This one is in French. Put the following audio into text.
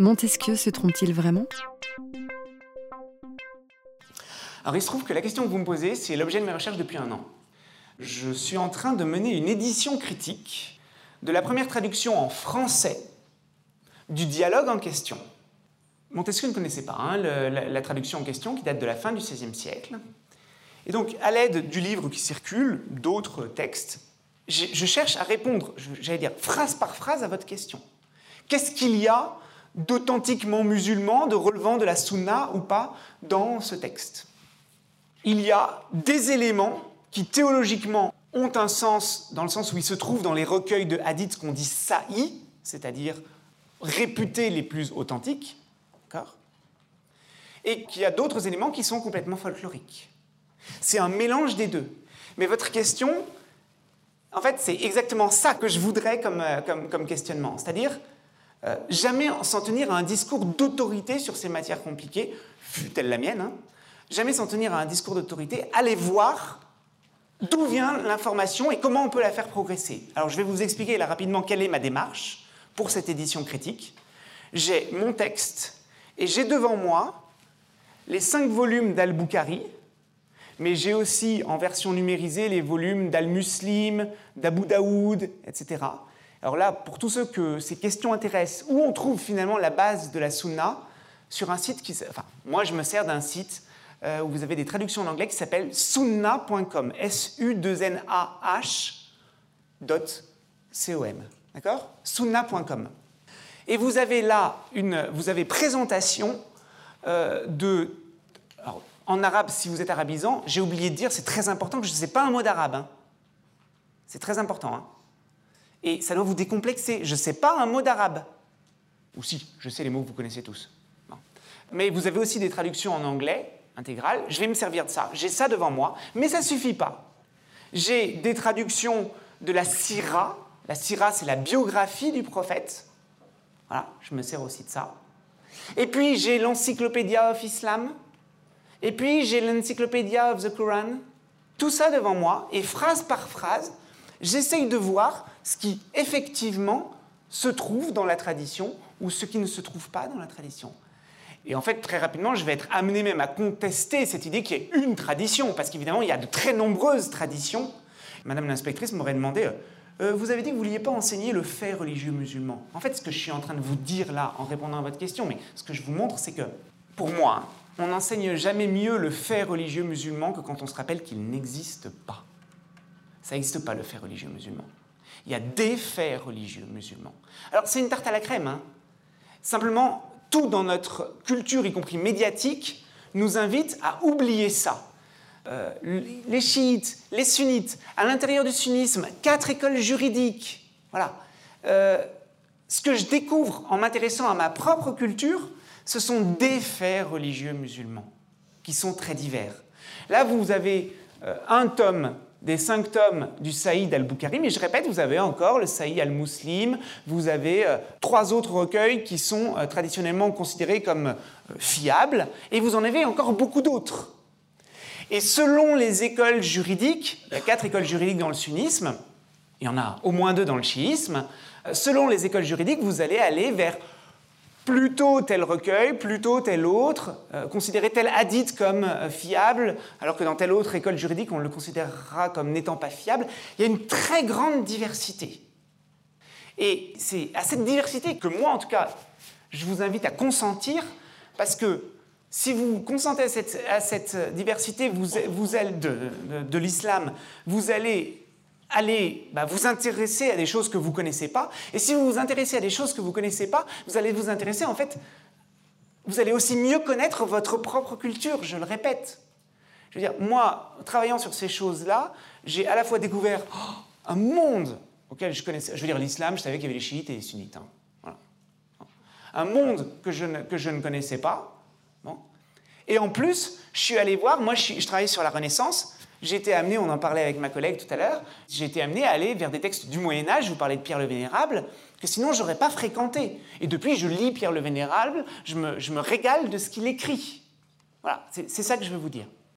Montesquieu se trompe-t-il vraiment? Alors il se trouve que la question que vous me posez, c'est l'objet de mes recherches depuis un an. Je suis en train de mener une édition critique de la première traduction en français du dialogue en question. Montesquieu ne connaissait pas hein, la, traduction en question qui date de la fin du XVIe siècle. Et donc, à l'aide du livre qui circule, d'autres textes, je cherche à répondre, j'allais dire, phrase par phrase à votre question. Qu'est-ce qu'il y a d'authentiquement musulman, de relevant de la sunna ou pas, dans ce texte Il y a des éléments qui théologiquement ont un sens, dans le sens où ils se trouvent dans les recueils de hadiths qu'on dit sa'i, c'est-à-dire réputés les plus authentiques, et qu'il y a d'autres éléments qui sont complètement folkloriques. C'est un mélange des deux. Mais votre question, en fait, c'est exactement ça que je voudrais comme, euh, comme, questionnement. C'est-à-dire, euh, jamais s'en tenir à un discours d'autorité sur ces matières compliquées, fut-elle la mienne, hein, jamais s'en tenir à un discours d'autorité, aller voir d'où vient l'information et comment on peut la faire progresser. Alors, je vais vous expliquer là rapidement quelle est ma démarche pour cette édition critique. J'ai mon texte et j'ai devant moi les cinq volumes d'Al-Bukhari, mais j'ai aussi en version numérisée les volumes d'Al-Muslim, d'Abu Daoud, etc. Alors là, pour tous ceux que ces questions intéressent, où on trouve finalement la base de la sunna Sur un site qui... Enfin, moi, je me sers d'un site euh, où vous avez des traductions en anglais qui s'appelle sunna.com, S-U-2-N-A-H.com. D'accord? Sunna.com. Et vous avez là une vous avez présentation euh, de en arabe, si vous êtes arabisant, j'ai oublié de dire, c'est très important que je ne sais pas un mot d'arabe. Hein. C'est très important. Hein. Et ça doit vous décomplexer. Je ne sais pas un mot d'arabe. Ou si, je sais les mots que vous connaissez tous. Mais vous avez aussi des traductions en anglais intégrales. Je vais me servir de ça. J'ai ça devant moi. Mais ça ne suffit pas. J'ai des traductions de la Syrah. La Syrah, c'est la biographie du prophète. Voilà, je me sers aussi de ça. Et puis j'ai l'Encyclopédia of Islam, et puis j'ai l'Encyclopédia of the Quran, tout ça devant moi, et phrase par phrase, j'essaye de voir ce qui effectivement se trouve dans la tradition ou ce qui ne se trouve pas dans la tradition. Et en fait, très rapidement, je vais être amené même à contester cette idée qu'il y ait une tradition, parce qu'évidemment, il y a de très nombreuses traditions. Madame l'inspectrice m'aurait demandé, euh, euh, vous avez dit que vous ne vouliez pas enseigner le fait religieux musulman. En fait, ce que je suis en train de vous dire là, en répondant à votre question, mais ce que je vous montre, c'est que, pour moi, on n'enseigne jamais mieux le fait religieux musulman que quand on se rappelle qu'il n'existe pas. Ça n'existe pas le fait religieux musulman. Il y a des faits religieux musulmans. Alors c'est une tarte à la crème. Hein. Simplement, tout dans notre culture, y compris médiatique, nous invite à oublier ça. Euh, les chiites, les sunnites, à l'intérieur du sunnisme, quatre écoles juridiques. Voilà. Euh, ce que je découvre en m'intéressant à ma propre culture, ce sont des faits religieux musulmans qui sont très divers. Là, vous avez euh, un tome des cinq tomes du Saïd al-Bukhari, mais je répète, vous avez encore le Saïd al-Muslim, vous avez euh, trois autres recueils qui sont euh, traditionnellement considérés comme fiables, et vous en avez encore beaucoup d'autres. Et selon les écoles juridiques, il y a quatre écoles juridiques dans le sunnisme, il y en a au moins deux dans le chiisme, selon les écoles juridiques, vous allez aller vers plutôt tel recueil, plutôt tel autre, euh, considérer tel hadith comme euh, fiable, alors que dans telle autre école juridique, on le considérera comme n'étant pas fiable. Il y a une très grande diversité. Et c'est à cette diversité que moi, en tout cas, je vous invite à consentir, parce que si vous consentez à cette, diversité vous, de, de l'islam, vous allez allez bah, vous intéresser à des choses que vous ne connaissez pas. Et si vous vous intéressez à des choses que vous ne connaissez pas, vous allez vous intéresser, en fait, vous allez aussi mieux connaître votre propre culture, je le répète. Je veux dire, moi, travaillant sur ces choses-là, j'ai à la fois découvert oh, un monde auquel je connaissais, je veux dire l'islam, je savais qu'il y avait les chiites et les sunnites. Hein. Un monde que je, ne, que je ne connaissais pas. Et en plus, je suis allé voir, moi je, je travaillais sur la Renaissance, été amené, on en parlait avec ma collègue tout à l'heure, j'ai été amené à aller vers des textes du Moyen Âge, je vous parlais de Pierre le Vénérable, que sinon je n'aurais pas fréquenté. Et depuis, je lis Pierre le Vénérable, je me, je me régale de ce qu'il écrit. Voilà, c'est ça que je veux vous dire.